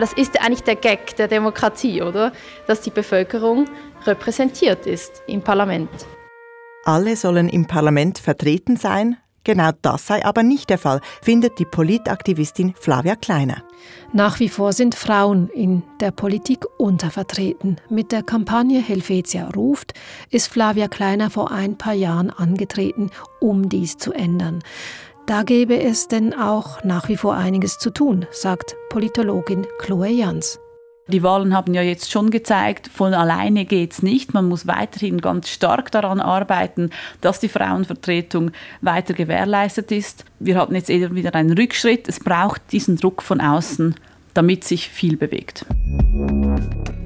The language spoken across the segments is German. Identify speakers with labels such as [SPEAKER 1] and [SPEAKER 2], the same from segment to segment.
[SPEAKER 1] Das ist eigentlich der Gag der Demokratie, oder? Dass die Bevölkerung repräsentiert ist im Parlament.
[SPEAKER 2] Alle sollen im Parlament vertreten sein, Genau das sei aber nicht der Fall, findet die Politaktivistin Flavia Kleiner.
[SPEAKER 3] Nach wie vor sind Frauen in der Politik untervertreten. Mit der Kampagne Helvetia ruft ist Flavia Kleiner vor ein paar Jahren angetreten, um dies zu ändern. Da gäbe es denn auch nach wie vor einiges zu tun, sagt Politologin Chloe Jans.
[SPEAKER 4] Die Wahlen haben ja jetzt schon gezeigt, von alleine geht es nicht. Man muss weiterhin ganz stark daran arbeiten, dass die Frauenvertretung weiter gewährleistet ist. Wir hatten jetzt eher wieder einen Rückschritt. Es braucht diesen Druck von außen, damit sich viel bewegt.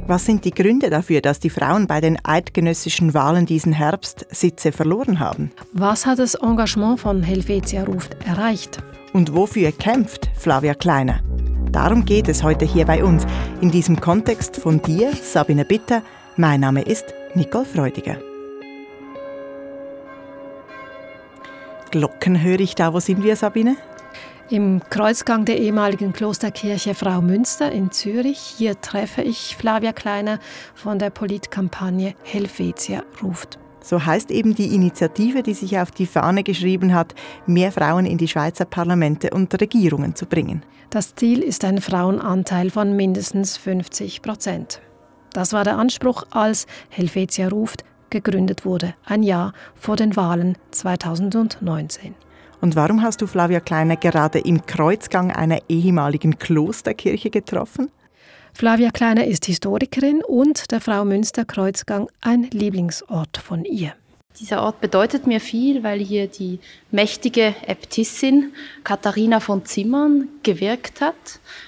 [SPEAKER 2] Was sind die Gründe dafür, dass die Frauen bei den eidgenössischen Wahlen diesen Herbst Sitze verloren haben?
[SPEAKER 3] Was hat das Engagement von Helvetia Ruft erreicht?
[SPEAKER 2] Und wofür kämpft Flavia Kleiner? Darum geht es heute hier bei uns, in diesem Kontext von dir, Sabine Bitter. Mein Name ist Nicole Freudiger. Glocken höre ich da. Wo sind wir, Sabine?
[SPEAKER 3] Im Kreuzgang der ehemaligen Klosterkirche Frau Münster in Zürich. Hier treffe ich Flavia Kleiner von der Politkampagne Helvetia ruft.
[SPEAKER 2] So heißt eben die Initiative, die sich auf die Fahne geschrieben hat, mehr Frauen in die Schweizer Parlamente und Regierungen zu bringen.
[SPEAKER 3] Das Ziel ist ein Frauenanteil von mindestens 50 Prozent. Das war der Anspruch, als Helvetia ruft gegründet wurde, ein Jahr vor den Wahlen 2019.
[SPEAKER 2] Und warum hast du Flavia Kleiner gerade im Kreuzgang einer ehemaligen Klosterkirche getroffen?
[SPEAKER 3] Flavia Kleiner ist Historikerin und der Frau Münster Kreuzgang ein Lieblingsort von ihr.
[SPEAKER 1] Dieser Ort bedeutet mir viel, weil hier die mächtige Äbtissin Katharina von Zimmern gewirkt hat.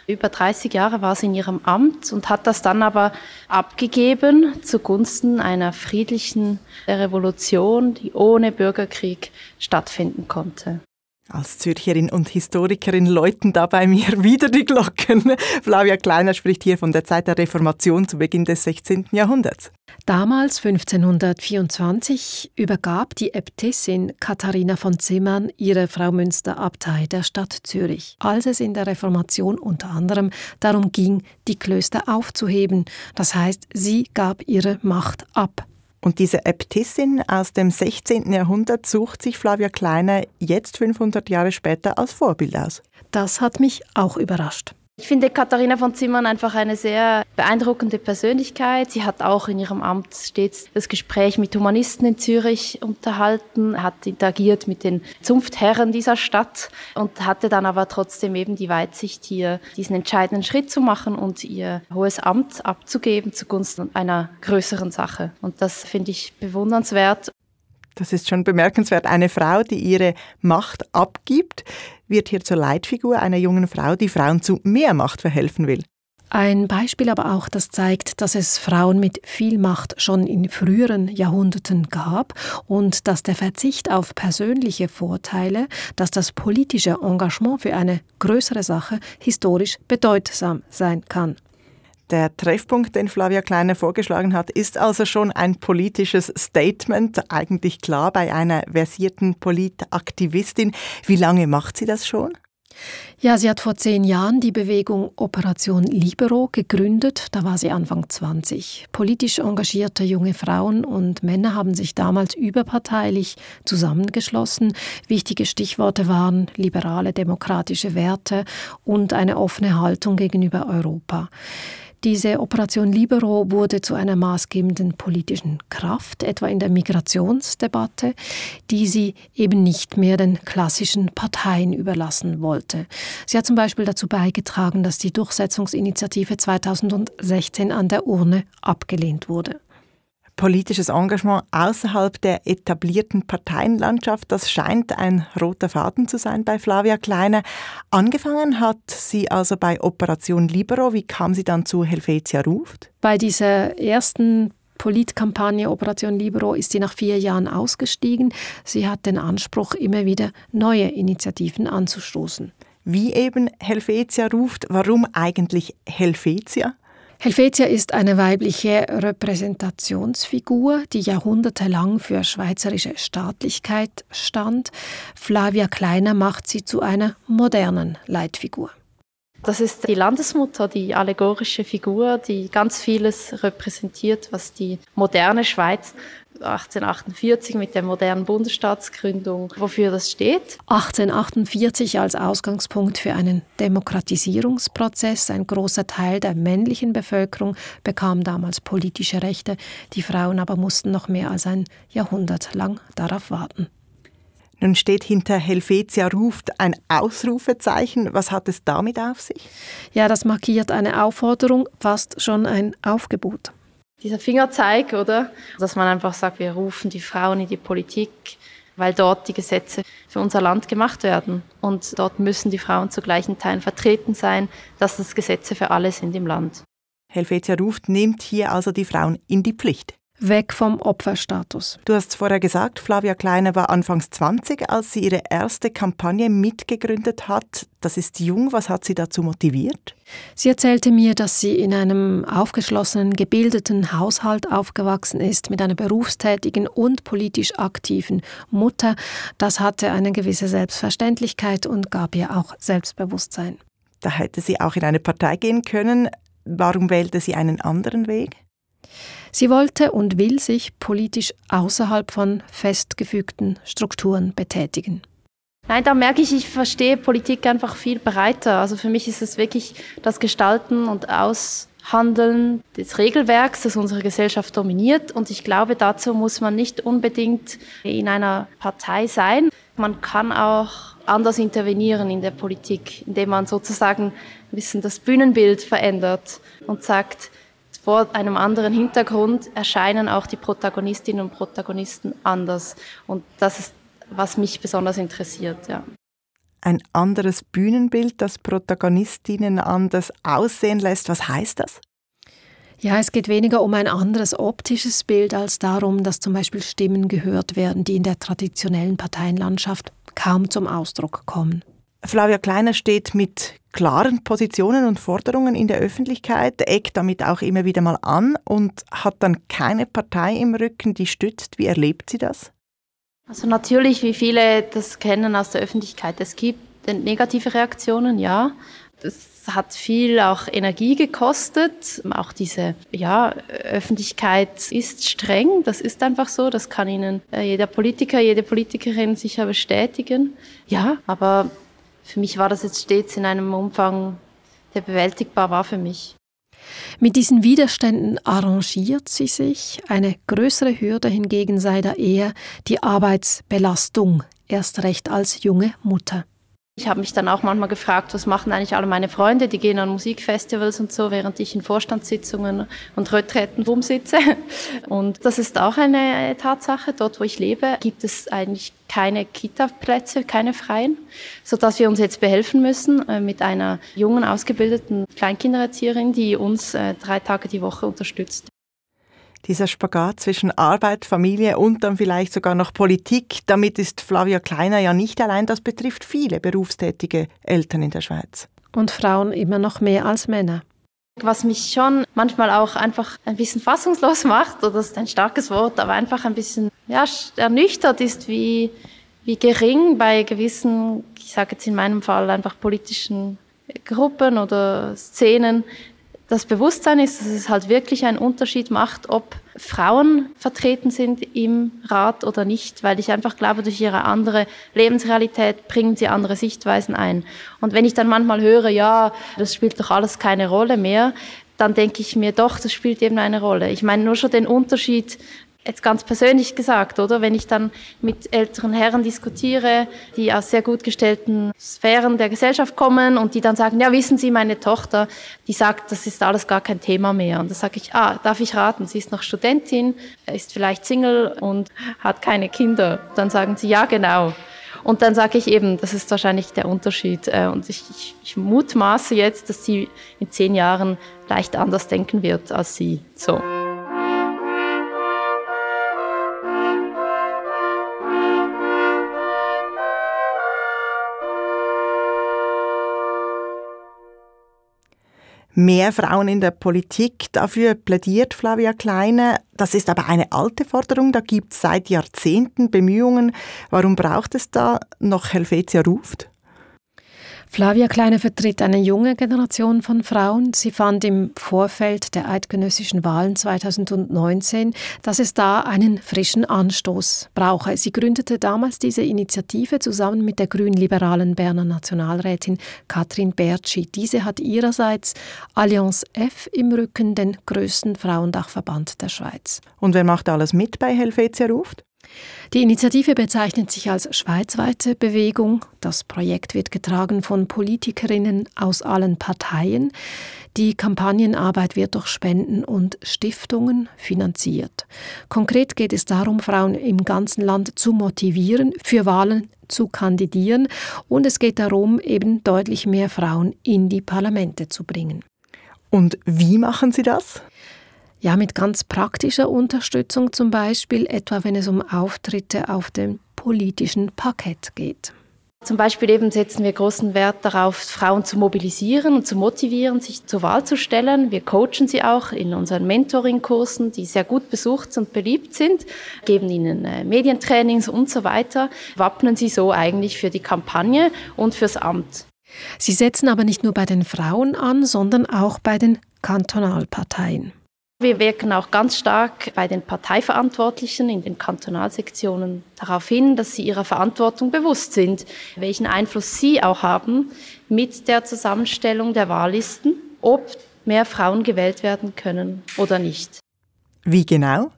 [SPEAKER 1] Über 30 Jahre war sie in ihrem Amt und hat das dann aber abgegeben zugunsten einer friedlichen Revolution, die ohne Bürgerkrieg stattfinden konnte.
[SPEAKER 2] Als Zürcherin und Historikerin läuten da bei mir wieder die Glocken. Flavia Kleiner spricht hier von der Zeit der Reformation zu Beginn des 16. Jahrhunderts.
[SPEAKER 3] Damals, 1524, übergab die Äbtissin Katharina von Zimmern ihre Frau Münster Abtei der Stadt Zürich, als es in der Reformation unter anderem darum ging, die Klöster aufzuheben. Das heißt, sie gab ihre Macht ab.
[SPEAKER 2] Und diese Äbtissin aus dem 16. Jahrhundert sucht sich Flavia Kleiner jetzt 500 Jahre später als Vorbild aus.
[SPEAKER 3] Das hat mich auch überrascht.
[SPEAKER 1] Ich finde Katharina von Zimmern einfach eine sehr beeindruckende Persönlichkeit. Sie hat auch in ihrem Amt stets das Gespräch mit Humanisten in Zürich unterhalten, hat interagiert mit den Zunftherren dieser Stadt und hatte dann aber trotzdem eben die Weitsicht, hier diesen entscheidenden Schritt zu machen und ihr hohes Amt abzugeben zugunsten einer größeren Sache. Und das finde ich bewundernswert.
[SPEAKER 2] Das ist schon bemerkenswert. Eine Frau, die ihre Macht abgibt, wird hier zur Leitfigur einer jungen Frau, die Frauen zu mehr Macht verhelfen will.
[SPEAKER 3] Ein Beispiel aber auch, das zeigt, dass es Frauen mit viel Macht schon in früheren Jahrhunderten gab und dass der Verzicht auf persönliche Vorteile, dass das politische Engagement für eine größere Sache historisch bedeutsam sein kann.
[SPEAKER 2] Der Treffpunkt, den Flavia Kleiner vorgeschlagen hat, ist also schon ein politisches Statement, eigentlich klar bei einer versierten Politaktivistin. Wie lange macht sie das schon?
[SPEAKER 3] Ja, sie hat vor zehn Jahren die Bewegung Operation Libero gegründet. Da war sie Anfang 20. Politisch engagierte junge Frauen und Männer haben sich damals überparteilich zusammengeschlossen. Wichtige Stichworte waren liberale demokratische Werte und eine offene Haltung gegenüber Europa. Diese Operation Libero wurde zu einer maßgebenden politischen Kraft, etwa in der Migrationsdebatte, die sie eben nicht mehr den klassischen Parteien überlassen wollte. Sie hat zum Beispiel dazu beigetragen, dass die Durchsetzungsinitiative 2016 an der Urne abgelehnt wurde
[SPEAKER 2] politisches Engagement außerhalb der etablierten Parteienlandschaft, das scheint ein roter Faden zu sein bei Flavia Kleiner. Angefangen hat sie also bei Operation Libero. Wie kam sie dann zu Helvetia Ruft?
[SPEAKER 3] Bei dieser ersten Politkampagne Operation Libero ist sie nach vier Jahren ausgestiegen. Sie hat den Anspruch, immer wieder neue Initiativen anzustoßen.
[SPEAKER 2] Wie eben Helvetia ruft, warum eigentlich Helvetia?
[SPEAKER 3] Helvetia ist eine weibliche Repräsentationsfigur, die jahrhundertelang für schweizerische Staatlichkeit stand. Flavia Kleiner macht sie zu einer modernen Leitfigur.
[SPEAKER 1] Das ist die Landesmutter, die allegorische Figur, die ganz vieles repräsentiert, was die moderne Schweiz 1848 mit der modernen Bundesstaatsgründung, wofür das steht.
[SPEAKER 3] 1848 als Ausgangspunkt für einen Demokratisierungsprozess. Ein großer Teil der männlichen Bevölkerung bekam damals politische Rechte. Die Frauen aber mussten noch mehr als ein Jahrhundert lang darauf warten.
[SPEAKER 2] Nun steht hinter Helvetia ruft ein Ausrufezeichen. Was hat es damit auf sich?
[SPEAKER 3] Ja, das markiert eine Aufforderung, fast schon ein Aufgebot
[SPEAKER 1] dieser Fingerzeig, oder? Dass man einfach sagt, wir rufen die Frauen in die Politik, weil dort die Gesetze für unser Land gemacht werden. Und dort müssen die Frauen zu gleichen Teilen vertreten sein, dass das Gesetze für alle sind im Land.
[SPEAKER 2] Helvetia ruft, nimmt hier also die Frauen in die Pflicht.
[SPEAKER 3] Weg vom Opferstatus.
[SPEAKER 2] Du hast vorher gesagt, Flavia Kleiner war anfangs 20, als sie ihre erste Kampagne mitgegründet hat. Das ist jung. Was hat sie dazu motiviert?
[SPEAKER 3] Sie erzählte mir, dass sie in einem aufgeschlossenen, gebildeten Haushalt aufgewachsen ist, mit einer berufstätigen und politisch aktiven Mutter. Das hatte eine gewisse Selbstverständlichkeit und gab ihr auch Selbstbewusstsein.
[SPEAKER 2] Da hätte sie auch in eine Partei gehen können. Warum wählte sie einen anderen Weg?
[SPEAKER 3] Sie wollte und will sich politisch außerhalb von festgefügten Strukturen betätigen.
[SPEAKER 1] Nein, da merke ich, ich verstehe Politik einfach viel breiter. Also für mich ist es wirklich das Gestalten und Aushandeln des Regelwerks, das unsere Gesellschaft dominiert. Und ich glaube, dazu muss man nicht unbedingt in einer Partei sein. Man kann auch anders intervenieren in der Politik, indem man sozusagen ein bisschen das Bühnenbild verändert und sagt, vor einem anderen Hintergrund erscheinen auch die Protagonistinnen und Protagonisten anders. Und das ist, was mich besonders interessiert. Ja.
[SPEAKER 2] Ein anderes Bühnenbild, das Protagonistinnen anders aussehen lässt. Was heißt das?
[SPEAKER 3] Ja, es geht weniger um ein anderes optisches Bild als darum, dass zum Beispiel Stimmen gehört werden, die in der traditionellen Parteienlandschaft kaum zum Ausdruck kommen.
[SPEAKER 2] Flavia Kleiner steht mit klaren Positionen und Forderungen in der Öffentlichkeit, eckt damit auch immer wieder mal an und hat dann keine Partei im Rücken, die stützt. Wie erlebt sie das?
[SPEAKER 1] Also natürlich, wie viele das kennen aus der Öffentlichkeit. Es gibt negative Reaktionen, ja. Das hat viel auch Energie gekostet. Auch diese ja, Öffentlichkeit ist streng, das ist einfach so. Das kann Ihnen äh, jeder Politiker, jede Politikerin sicher bestätigen. Ja, aber für mich war das jetzt stets in einem Umfang, der bewältigbar war für mich.
[SPEAKER 3] Mit diesen Widerständen arrangiert sie sich. Eine größere Hürde hingegen sei da eher die Arbeitsbelastung, erst recht als junge Mutter.
[SPEAKER 1] Ich habe mich dann auch manchmal gefragt, was machen eigentlich alle meine Freunde, die gehen an Musikfestivals und so, während ich in Vorstandssitzungen und Retreten rumsitze. Und das ist auch eine Tatsache. Dort, wo ich lebe, gibt es eigentlich keine Kita-Plätze, keine freien, sodass wir uns jetzt behelfen müssen äh, mit einer jungen, ausgebildeten Kleinkindererzieherin, die uns äh, drei Tage die Woche unterstützt
[SPEAKER 2] dieser Spagat zwischen Arbeit, Familie und dann vielleicht sogar noch Politik. Damit ist Flavia Kleiner ja nicht allein, das betrifft viele berufstätige Eltern in der Schweiz.
[SPEAKER 3] Und Frauen immer noch mehr als Männer.
[SPEAKER 1] Was mich schon manchmal auch einfach ein bisschen fassungslos macht, oder das ist ein starkes Wort, aber einfach ein bisschen ja, ernüchtert ist, wie, wie gering bei gewissen, ich sage jetzt in meinem Fall einfach politischen Gruppen oder Szenen das Bewusstsein ist, dass es halt wirklich einen Unterschied macht, ob Frauen vertreten sind im Rat oder nicht, weil ich einfach glaube, durch ihre andere Lebensrealität bringen sie andere Sichtweisen ein. Und wenn ich dann manchmal höre, ja, das spielt doch alles keine Rolle mehr, dann denke ich mir doch, das spielt eben eine Rolle. Ich meine nur schon den Unterschied jetzt ganz persönlich gesagt, oder? Wenn ich dann mit älteren Herren diskutiere, die aus sehr gut gestellten Sphären der Gesellschaft kommen und die dann sagen, ja, wissen Sie, meine Tochter, die sagt, das ist alles gar kein Thema mehr. Und da sage ich, ah, darf ich raten, sie ist noch Studentin, ist vielleicht Single und hat keine Kinder. Dann sagen sie, ja, genau. Und dann sage ich eben, das ist wahrscheinlich der Unterschied. Äh, und ich, ich, ich mutmaße jetzt, dass sie in zehn Jahren leicht anders denken wird als sie. So.
[SPEAKER 2] Mehr Frauen in der Politik. Dafür plädiert Flavia Kleine. Das ist aber eine alte Forderung. Da gibt es seit Jahrzehnten Bemühungen. Warum braucht es da noch Helvetia ruft?
[SPEAKER 3] Flavia Kleine vertritt eine junge Generation von Frauen. Sie fand im Vorfeld der eidgenössischen Wahlen 2019, dass es da einen frischen Anstoß brauche. Sie gründete damals diese Initiative zusammen mit der grünliberalen Berner Nationalrätin Katrin Bertschi. Diese hat ihrerseits Allianz F im Rücken, den größten Frauendachverband der Schweiz.
[SPEAKER 2] Und wer macht alles mit bei Helvetia ruft?
[SPEAKER 3] Die Initiative bezeichnet sich als schweizweite Bewegung. Das Projekt wird getragen von Politikerinnen aus allen Parteien. Die Kampagnenarbeit wird durch Spenden und Stiftungen finanziert. Konkret geht es darum, Frauen im ganzen Land zu motivieren, für Wahlen zu kandidieren und es geht darum, eben deutlich mehr Frauen in die Parlamente zu bringen.
[SPEAKER 2] Und wie machen Sie das?
[SPEAKER 3] Ja, mit ganz praktischer Unterstützung zum Beispiel, etwa wenn es um Auftritte auf dem politischen Parkett geht.
[SPEAKER 1] Zum Beispiel eben setzen wir großen Wert darauf, Frauen zu mobilisieren und zu motivieren, sich zur Wahl zu stellen. Wir coachen sie auch in unseren Mentoring-Kursen, die sehr gut besucht und beliebt sind, geben ihnen äh, Medientrainings und so weiter, wappnen sie so eigentlich für die Kampagne und fürs Amt.
[SPEAKER 3] Sie setzen aber nicht nur bei den Frauen an, sondern auch bei den Kantonalparteien.
[SPEAKER 1] Wir wirken auch ganz stark bei den Parteiverantwortlichen in den Kantonalsektionen darauf hin, dass sie ihrer Verantwortung bewusst sind, welchen Einfluss sie auch haben mit der Zusammenstellung der Wahllisten, ob mehr Frauen gewählt werden können oder nicht.
[SPEAKER 2] Wie genau?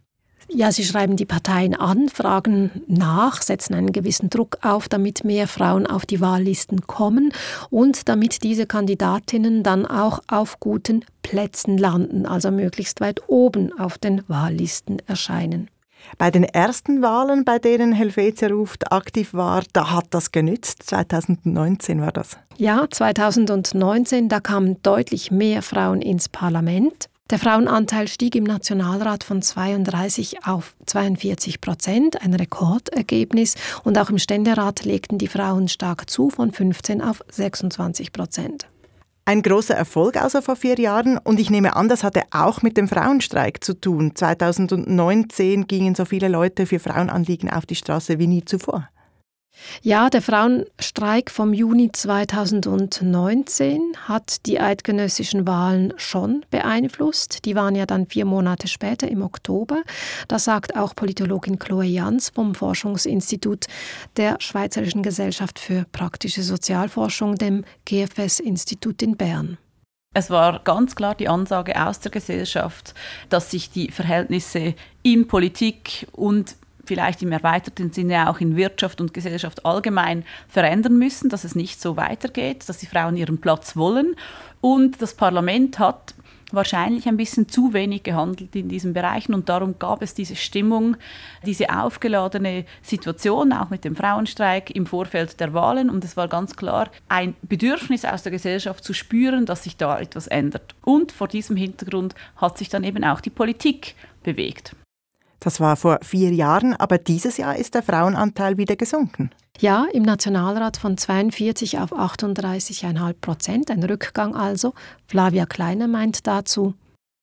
[SPEAKER 3] Ja, sie schreiben die Parteien an, fragen nach, setzen einen gewissen Druck auf, damit mehr Frauen auf die Wahllisten kommen und damit diese Kandidatinnen dann auch auf guten Plätzen landen, also möglichst weit oben auf den Wahllisten erscheinen.
[SPEAKER 2] Bei den ersten Wahlen, bei denen Helvetia ruft aktiv war, da hat das genützt. 2019 war das.
[SPEAKER 3] Ja, 2019, da kamen deutlich mehr Frauen ins Parlament. Der Frauenanteil stieg im Nationalrat von 32 auf 42 Prozent, ein Rekordergebnis. Und auch im Ständerat legten die Frauen stark zu, von 15 auf 26 Prozent.
[SPEAKER 2] Ein großer Erfolg also vor vier Jahren und ich nehme an, das hatte auch mit dem Frauenstreik zu tun. 2019 gingen so viele Leute für Frauenanliegen auf die Straße wie nie zuvor.
[SPEAKER 3] Ja, der Frauenstreik vom Juni 2019 hat die eidgenössischen Wahlen schon beeinflusst. Die waren ja dann vier Monate später im Oktober. Das sagt auch Politologin Chloe Jans vom Forschungsinstitut der Schweizerischen Gesellschaft für praktische Sozialforschung, dem GFS-Institut in Bern.
[SPEAKER 4] Es war ganz klar die Ansage aus der Gesellschaft, dass sich die Verhältnisse in Politik und vielleicht im erweiterten Sinne auch in Wirtschaft und Gesellschaft allgemein verändern müssen, dass es nicht so weitergeht, dass die Frauen ihren Platz wollen. Und das Parlament hat wahrscheinlich ein bisschen zu wenig gehandelt in diesen Bereichen und darum gab es diese Stimmung, diese aufgeladene Situation, auch mit dem Frauenstreik im Vorfeld der Wahlen und es war ganz klar ein Bedürfnis aus der Gesellschaft zu spüren, dass sich da etwas ändert. Und vor diesem Hintergrund hat sich dann eben auch die Politik bewegt.
[SPEAKER 2] Das war vor vier Jahren, aber dieses Jahr ist der Frauenanteil wieder gesunken.
[SPEAKER 3] Ja, im Nationalrat von 42 auf 38,5 Prozent, ein Rückgang also. Flavia Kleiner meint dazu,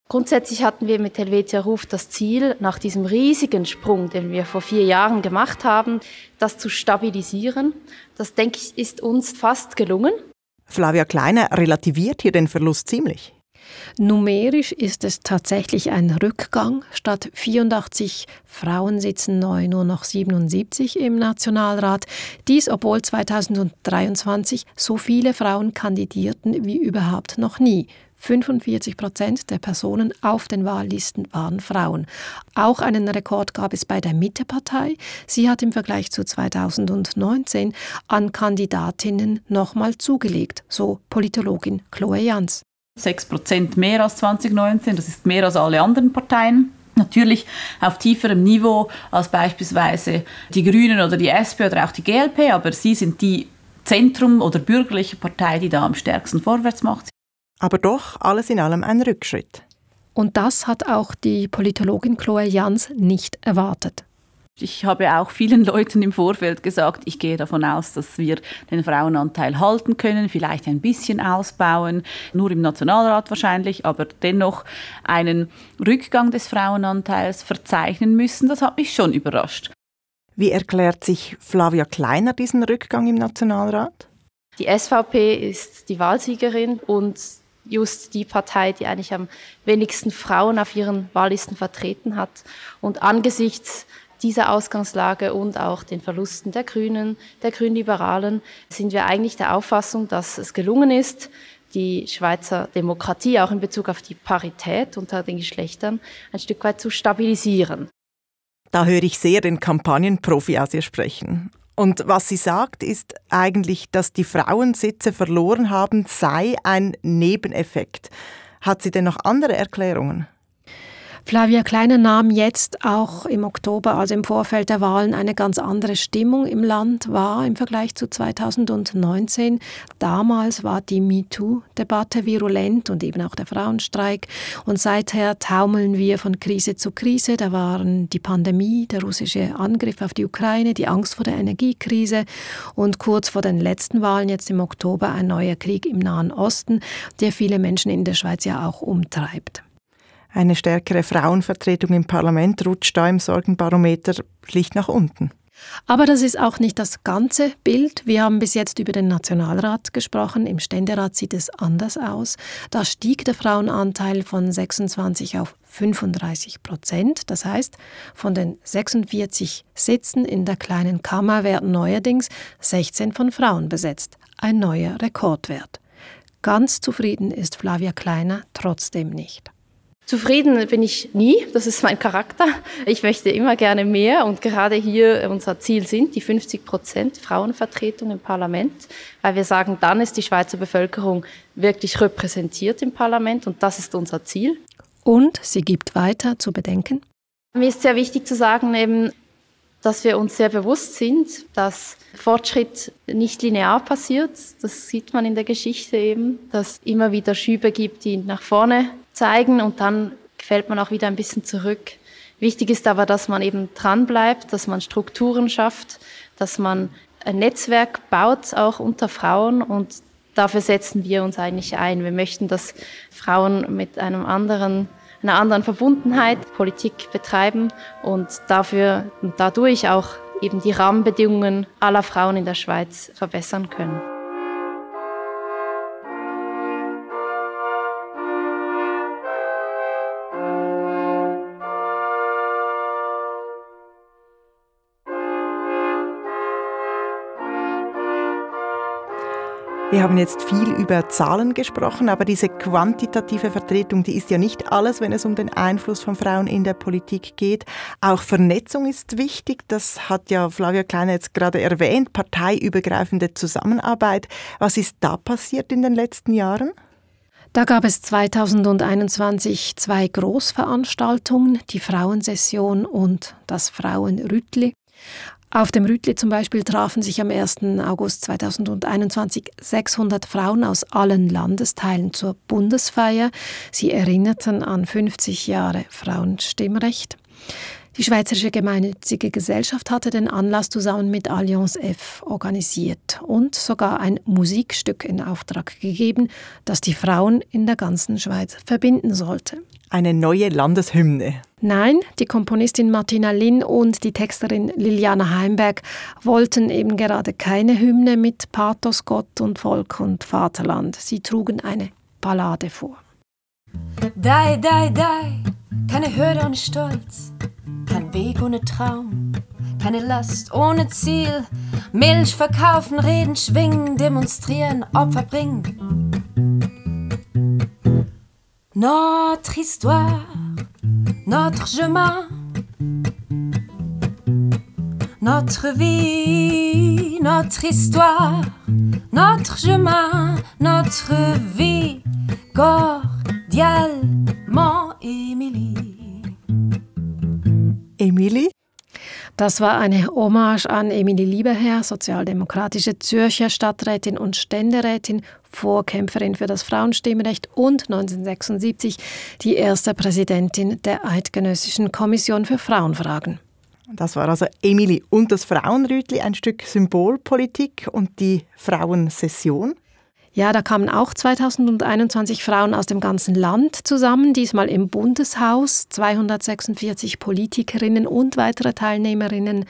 [SPEAKER 1] Grundsätzlich hatten wir mit Helvetia Ruf das Ziel, nach diesem riesigen Sprung, den wir vor vier Jahren gemacht haben, das zu stabilisieren. Das, denke ich, ist uns fast gelungen.
[SPEAKER 2] Flavia Kleiner relativiert hier den Verlust ziemlich.
[SPEAKER 3] Numerisch ist es tatsächlich ein Rückgang. Statt 84 Frauen sitzen neu nur noch 77 im Nationalrat. Dies, obwohl 2023 so viele Frauen kandidierten wie überhaupt noch nie. 45 Prozent der Personen auf den Wahllisten waren Frauen. Auch einen Rekord gab es bei der Mittepartei. Sie hat im Vergleich zu 2019 an Kandidatinnen nochmal zugelegt, so Politologin Chloe Jans.
[SPEAKER 4] 6 Prozent mehr als 2019, das ist mehr als alle anderen Parteien. Natürlich auf tieferem Niveau als beispielsweise die Grünen oder die SP oder auch die GLP, aber sie sind die Zentrum- oder bürgerliche Partei, die da am stärksten vorwärts macht.
[SPEAKER 2] Aber doch alles in allem ein Rückschritt.
[SPEAKER 3] Und das hat auch die Politologin Chloe Jans nicht erwartet.
[SPEAKER 4] Ich habe auch vielen Leuten im Vorfeld gesagt, ich gehe davon aus, dass wir den Frauenanteil halten können, vielleicht ein bisschen ausbauen, nur im Nationalrat wahrscheinlich, aber dennoch einen Rückgang des Frauenanteils verzeichnen müssen. Das hat mich schon überrascht.
[SPEAKER 2] Wie erklärt sich Flavia Kleiner diesen Rückgang im Nationalrat?
[SPEAKER 1] Die SVP ist die Wahlsiegerin und just die Partei, die eigentlich am wenigsten Frauen auf ihren Wahllisten vertreten hat. Und angesichts dieser Ausgangslage und auch den Verlusten der Grünen, der Grünliberalen, sind wir eigentlich der Auffassung, dass es gelungen ist, die Schweizer Demokratie auch in Bezug auf die Parität unter den Geschlechtern ein Stück weit zu stabilisieren.
[SPEAKER 2] Da höre ich sehr den Kampagnenprofi aus ihr sprechen. Und was sie sagt, ist eigentlich, dass die Frauensitze verloren haben, sei ein Nebeneffekt. Hat sie denn noch andere Erklärungen?
[SPEAKER 3] Flavia Kleiner nahm jetzt auch im Oktober, also im Vorfeld der Wahlen, eine ganz andere Stimmung im Land wahr im Vergleich zu 2019. Damals war die MeToo-Debatte virulent und eben auch der Frauenstreik. Und seither taumeln wir von Krise zu Krise. Da waren die Pandemie, der russische Angriff auf die Ukraine, die Angst vor der Energiekrise und kurz vor den letzten Wahlen, jetzt im Oktober, ein neuer Krieg im Nahen Osten, der viele Menschen in der Schweiz ja auch umtreibt.
[SPEAKER 2] Eine stärkere Frauenvertretung im Parlament rutscht da im Sorgenbarometer schlicht nach unten.
[SPEAKER 3] Aber das ist auch nicht das ganze Bild. Wir haben bis jetzt über den Nationalrat gesprochen. Im Ständerat sieht es anders aus. Da stieg der Frauenanteil von 26 auf 35 Prozent. Das heißt, von den 46 Sitzen in der kleinen Kammer werden neuerdings 16 von Frauen besetzt. Ein neuer Rekordwert. Ganz zufrieden ist Flavia Kleiner trotzdem nicht.
[SPEAKER 1] Zufrieden bin ich nie, das ist mein Charakter. Ich möchte immer gerne mehr und gerade hier unser Ziel sind die 50 Prozent Frauenvertretung im Parlament, weil wir sagen, dann ist die Schweizer Bevölkerung wirklich repräsentiert im Parlament und das ist unser Ziel.
[SPEAKER 3] Und sie gibt weiter zu bedenken?
[SPEAKER 1] Mir ist sehr wichtig zu sagen, eben, dass wir uns sehr bewusst sind, dass Fortschritt nicht linear passiert. Das sieht man in der Geschichte eben, dass es immer wieder Schübe gibt, die nach vorne zeigen und dann fällt man auch wieder ein bisschen zurück. Wichtig ist aber, dass man eben dran bleibt, dass man Strukturen schafft, dass man ein Netzwerk baut, auch unter Frauen und dafür setzen wir uns eigentlich ein. Wir möchten, dass Frauen mit einem anderen, einer anderen Verbundenheit Politik betreiben und dafür und dadurch auch eben die Rahmenbedingungen aller Frauen in der Schweiz verbessern können.
[SPEAKER 2] Wir haben jetzt viel über Zahlen gesprochen, aber diese quantitative Vertretung, die ist ja nicht alles, wenn es um den Einfluss von Frauen in der Politik geht. Auch Vernetzung ist wichtig. Das hat ja Flavia Kleiner jetzt gerade erwähnt, parteiübergreifende Zusammenarbeit. Was ist da passiert in den letzten Jahren?
[SPEAKER 3] Da gab es 2021 zwei Großveranstaltungen, die Frauensession und das Frauenrütli. Auf dem Rütli zum Beispiel trafen sich am 1. August 2021 600 Frauen aus allen Landesteilen zur Bundesfeier. Sie erinnerten an 50 Jahre Frauenstimmrecht. Die Schweizerische Gemeinnützige Gesellschaft hatte den Anlass zusammen mit Allianz F organisiert und sogar ein Musikstück in Auftrag gegeben, das die Frauen in der ganzen Schweiz verbinden sollte.
[SPEAKER 2] Eine neue Landeshymne.
[SPEAKER 3] Nein, die Komponistin Martina Linn und die Texterin Liliana Heimberg wollten eben gerade keine Hymne mit Pathos, Gott und Volk und Vaterland. Sie trugen eine Ballade vor.
[SPEAKER 5] Die, die, die, keine Hürde ohne Stolz, kein Weg ohne Traum, keine Last ohne Ziel. Milch verkaufen, reden, schwingen, demonstrieren, Opfer bringen. Notre histoire, notre chemin, notre vie, notre histoire, notre chemin, notre vie, cordialement, Émilie.
[SPEAKER 2] Émilie
[SPEAKER 3] Das war eine Hommage an Emilie Lieberherr, sozialdemokratische Zürcher Stadträtin und Ständerätin, Vorkämpferin für das Frauenstimmrecht und 1976 die erste Präsidentin der Eidgenössischen Kommission für Frauenfragen.
[SPEAKER 2] Das war also Emilie und das Frauenrütli, ein Stück Symbolpolitik und die Frauensession.
[SPEAKER 3] Ja, da kamen auch 2021 Frauen aus dem ganzen Land zusammen, diesmal im Bundeshaus. 246 Politikerinnen und weitere Teilnehmerinnen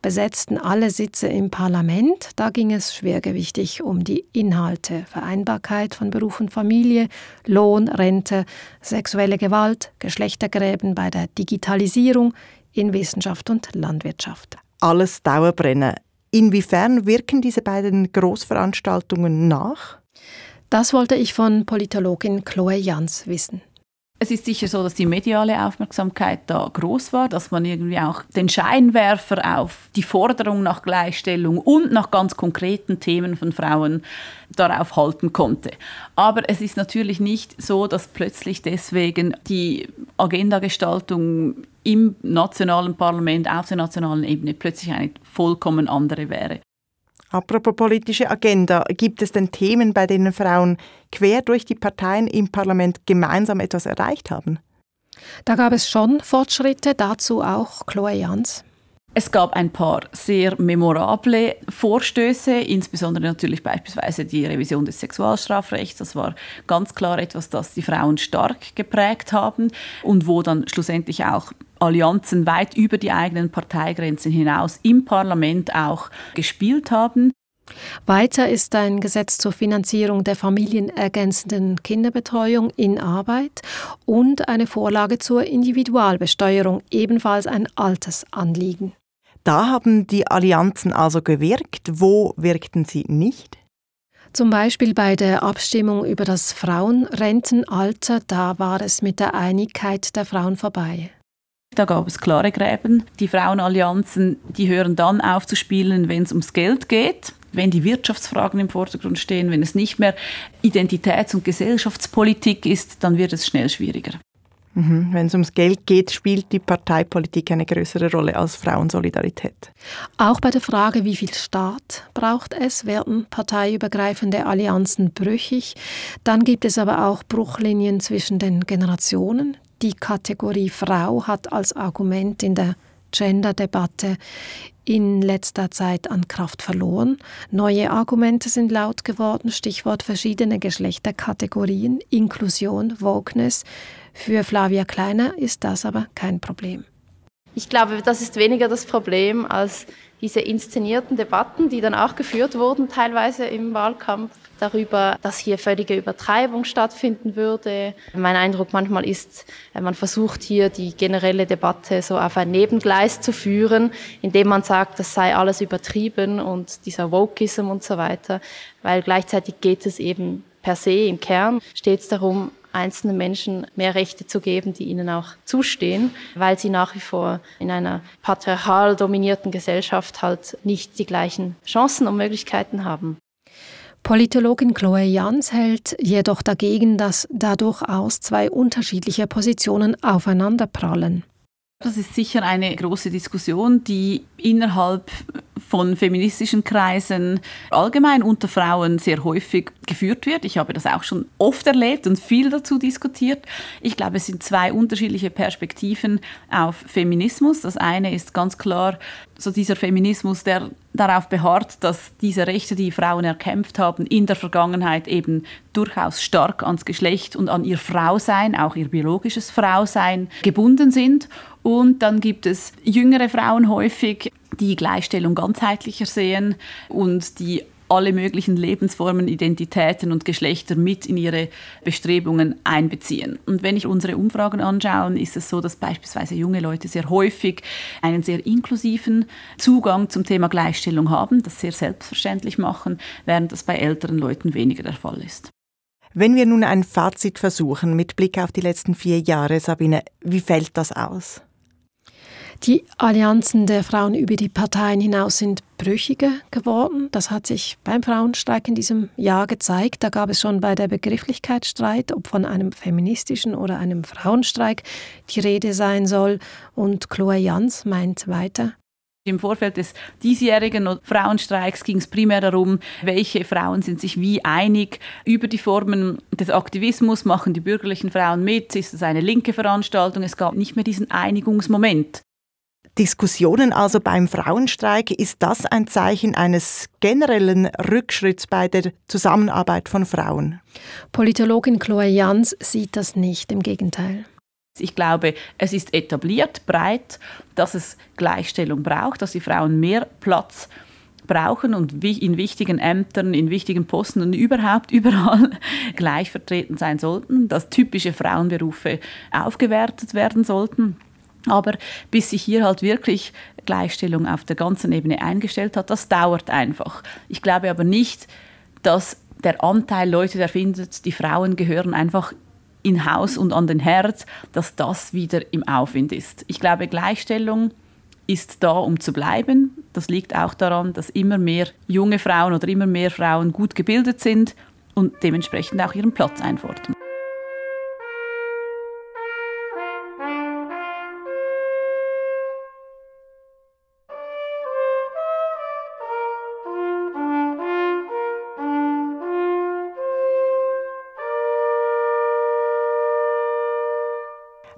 [SPEAKER 3] besetzten alle Sitze im Parlament. Da ging es schwergewichtig um die Inhalte, Vereinbarkeit von Beruf und Familie, Lohn, Rente, sexuelle Gewalt, Geschlechtergräben bei der Digitalisierung in Wissenschaft und Landwirtschaft.
[SPEAKER 2] Alles Dauerbrenner. Inwiefern wirken diese beiden Großveranstaltungen nach?
[SPEAKER 3] Das wollte ich von Politologin Chloe Jans wissen.
[SPEAKER 4] Es ist sicher so, dass die mediale Aufmerksamkeit da groß war, dass man irgendwie auch den Scheinwerfer auf die Forderung nach Gleichstellung und nach ganz konkreten Themen von Frauen darauf halten konnte. Aber es ist natürlich nicht so, dass plötzlich deswegen die Agendagestaltung im nationalen Parlament auf der nationalen Ebene plötzlich eine vollkommen andere wäre.
[SPEAKER 2] Apropos politische Agenda, gibt es denn Themen, bei denen Frauen quer durch die Parteien im Parlament gemeinsam etwas erreicht haben?
[SPEAKER 3] Da gab es schon Fortschritte, dazu auch Chloe Jans.
[SPEAKER 4] Es gab ein paar sehr memorable Vorstöße, insbesondere natürlich beispielsweise die Revision des Sexualstrafrechts. Das war ganz klar etwas, das die Frauen stark geprägt haben und wo dann schlussendlich auch Allianzen weit über die eigenen Parteigrenzen hinaus im Parlament auch gespielt haben.
[SPEAKER 3] Weiter ist ein Gesetz zur Finanzierung der familienergänzenden Kinderbetreuung in Arbeit und eine Vorlage zur Individualbesteuerung, ebenfalls ein altes Anliegen.
[SPEAKER 2] Da haben die Allianzen also gewirkt. Wo wirkten sie nicht?
[SPEAKER 3] Zum Beispiel bei der Abstimmung über das Frauenrentenalter, da war es mit der Einigkeit der Frauen vorbei.
[SPEAKER 4] Da gab es klare Gräben. Die Frauenallianzen, die hören dann auf zu spielen, wenn es ums Geld geht, wenn die Wirtschaftsfragen im Vordergrund stehen, wenn es nicht mehr Identitäts- und Gesellschaftspolitik ist, dann wird es schnell schwieriger.
[SPEAKER 2] Mhm. Wenn es ums Geld geht, spielt die Parteipolitik eine größere Rolle als Frauensolidarität.
[SPEAKER 3] Auch bei der Frage, wie viel Staat braucht es, werden parteiübergreifende Allianzen brüchig. Dann gibt es aber auch Bruchlinien zwischen den Generationen. Die Kategorie Frau hat als Argument in der Gender-Debatte in letzter Zeit an Kraft verloren. Neue Argumente sind laut geworden, Stichwort verschiedene Geschlechterkategorien, Inklusion, Wokeness. Für Flavia Kleiner ist das aber kein Problem.
[SPEAKER 1] Ich glaube, das ist weniger das Problem als diese inszenierten Debatten, die dann auch geführt wurden, teilweise im Wahlkampf, darüber, dass hier völlige Übertreibung stattfinden würde. Mein Eindruck manchmal ist, man versucht hier die generelle Debatte so auf ein Nebengleis zu führen, indem man sagt, das sei alles übertrieben und dieser Wokeism und so weiter, weil gleichzeitig geht es eben per se im Kern stets darum, einzelnen Menschen mehr Rechte zu geben, die ihnen auch zustehen, weil sie nach wie vor in einer patriarchal dominierten Gesellschaft halt nicht die gleichen Chancen und Möglichkeiten haben.
[SPEAKER 3] Politologin Chloe Jans hält jedoch dagegen, dass da durchaus zwei unterschiedliche Positionen aufeinanderprallen.
[SPEAKER 4] Das ist sicher eine große Diskussion, die innerhalb von feministischen Kreisen allgemein unter Frauen sehr häufig geführt wird. Ich habe das auch schon oft erlebt und viel dazu diskutiert. Ich glaube, es sind zwei unterschiedliche Perspektiven auf Feminismus. Das eine ist ganz klar so dieser Feminismus, der darauf beharrt, dass diese Rechte, die Frauen erkämpft haben, in der Vergangenheit eben durchaus stark ans Geschlecht und an ihr Frausein, auch ihr biologisches Frausein, gebunden sind. Und dann gibt es jüngere Frauen häufig, die Gleichstellung ganzheitlicher sehen und die alle möglichen Lebensformen, Identitäten und Geschlechter mit in ihre Bestrebungen einbeziehen. Und wenn ich unsere Umfragen anschaue, ist es so, dass beispielsweise junge Leute sehr häufig einen sehr inklusiven Zugang zum Thema Gleichstellung haben, das sehr selbstverständlich machen, während das bei älteren Leuten weniger der Fall ist.
[SPEAKER 2] Wenn wir nun ein Fazit versuchen mit Blick auf die letzten vier Jahre, Sabine, wie fällt das aus?
[SPEAKER 3] Die Allianzen der Frauen über die Parteien hinaus sind brüchiger geworden. Das hat sich beim Frauenstreik in diesem Jahr gezeigt. Da gab es schon bei der Begrifflichkeit Streit, ob von einem feministischen oder einem Frauenstreik die Rede sein soll. Und Chloe Jans meint weiter.
[SPEAKER 4] Im Vorfeld des diesjährigen Frauenstreiks ging es primär darum, welche Frauen sind sich wie einig über die Formen des Aktivismus, machen die bürgerlichen Frauen mit, ist es eine linke Veranstaltung, es gab nicht mehr diesen Einigungsmoment.
[SPEAKER 2] Diskussionen also beim Frauenstreik, ist das ein Zeichen eines generellen Rückschritts bei der Zusammenarbeit von Frauen?
[SPEAKER 3] Politologin Chloe Jans sieht das nicht, im Gegenteil.
[SPEAKER 4] Ich glaube, es ist etabliert, breit, dass es Gleichstellung braucht, dass die Frauen mehr Platz brauchen und in wichtigen Ämtern, in wichtigen Posten und überhaupt überall gleich vertreten sein sollten, dass typische Frauenberufe aufgewertet werden sollten. Aber bis sich hier halt wirklich Gleichstellung auf der ganzen Ebene eingestellt hat, das dauert einfach. Ich glaube aber nicht, dass der Anteil Leute, der findet, die Frauen gehören einfach in Haus und an den Herd, dass das wieder im Aufwind ist. Ich glaube, Gleichstellung ist da, um zu bleiben. Das liegt auch daran, dass immer mehr junge Frauen oder immer mehr Frauen gut gebildet sind und dementsprechend auch ihren Platz einfordern.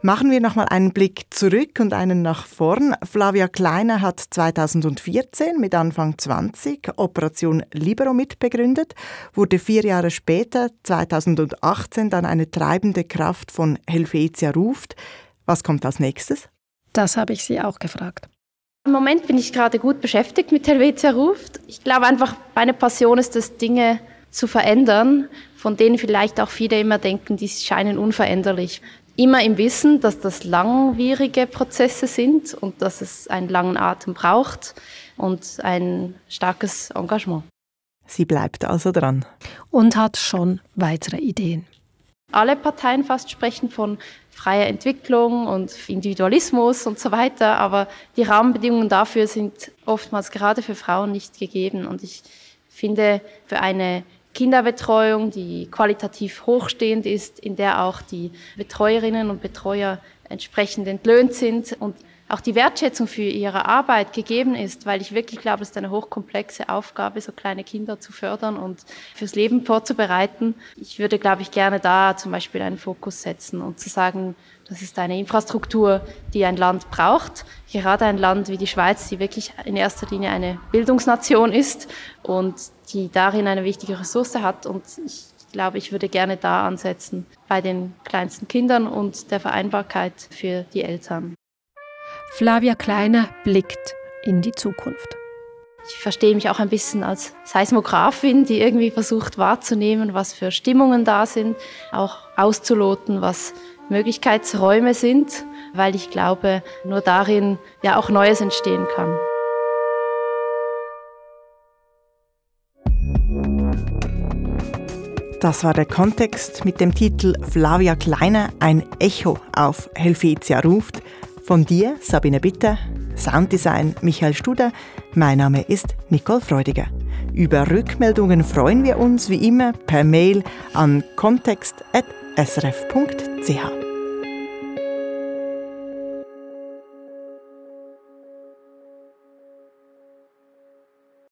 [SPEAKER 2] Machen wir nochmal einen Blick zurück und einen nach vorn. Flavia Kleiner hat 2014 mit Anfang 20 Operation Libero mitbegründet, wurde vier Jahre später, 2018, dann eine treibende Kraft von Helvetia ruft. Was kommt als nächstes?
[SPEAKER 3] Das habe ich Sie auch gefragt.
[SPEAKER 1] Im Moment bin ich gerade gut beschäftigt mit Helvetia ruft. Ich glaube einfach, meine Passion ist es, Dinge zu verändern, von denen vielleicht auch viele immer denken, die scheinen unveränderlich. Immer im Wissen, dass das langwierige Prozesse sind und dass es einen langen Atem braucht und ein starkes Engagement.
[SPEAKER 2] Sie bleibt also dran.
[SPEAKER 3] Und hat schon weitere Ideen.
[SPEAKER 1] Alle Parteien fast sprechen von freier Entwicklung und Individualismus und so weiter, aber die Rahmenbedingungen dafür sind oftmals gerade für Frauen nicht gegeben. Und ich finde, für eine Kinderbetreuung, die qualitativ hochstehend ist, in der auch die Betreuerinnen und Betreuer entsprechend entlöhnt sind und auch die Wertschätzung für ihre Arbeit gegeben ist, weil ich wirklich glaube, es ist eine hochkomplexe Aufgabe, so kleine Kinder zu fördern und fürs Leben vorzubereiten. Ich würde, glaube ich, gerne da zum Beispiel einen Fokus setzen und zu sagen, das ist eine Infrastruktur, die ein Land braucht. Gerade ein Land wie die Schweiz, die wirklich in erster Linie eine Bildungsnation ist und die darin eine wichtige Ressource hat. Und ich glaube, ich würde gerne da ansetzen bei den kleinsten Kindern und der Vereinbarkeit für die Eltern.
[SPEAKER 3] Flavia Kleiner blickt in die Zukunft.
[SPEAKER 1] Ich verstehe mich auch ein bisschen als Seismografin, die irgendwie versucht wahrzunehmen, was für Stimmungen da sind, auch auszuloten, was Möglichkeitsräume sind, weil ich glaube, nur darin ja auch Neues entstehen kann.
[SPEAKER 2] Das war der Kontext mit dem Titel Flavia Kleiner, ein Echo auf Helvetia ruft von dir, Sabine Bitter, Sounddesign Michael Studer, mein Name ist Nicole Freudiger. Über Rückmeldungen freuen wir uns wie immer per Mail an kontext.srf.ch.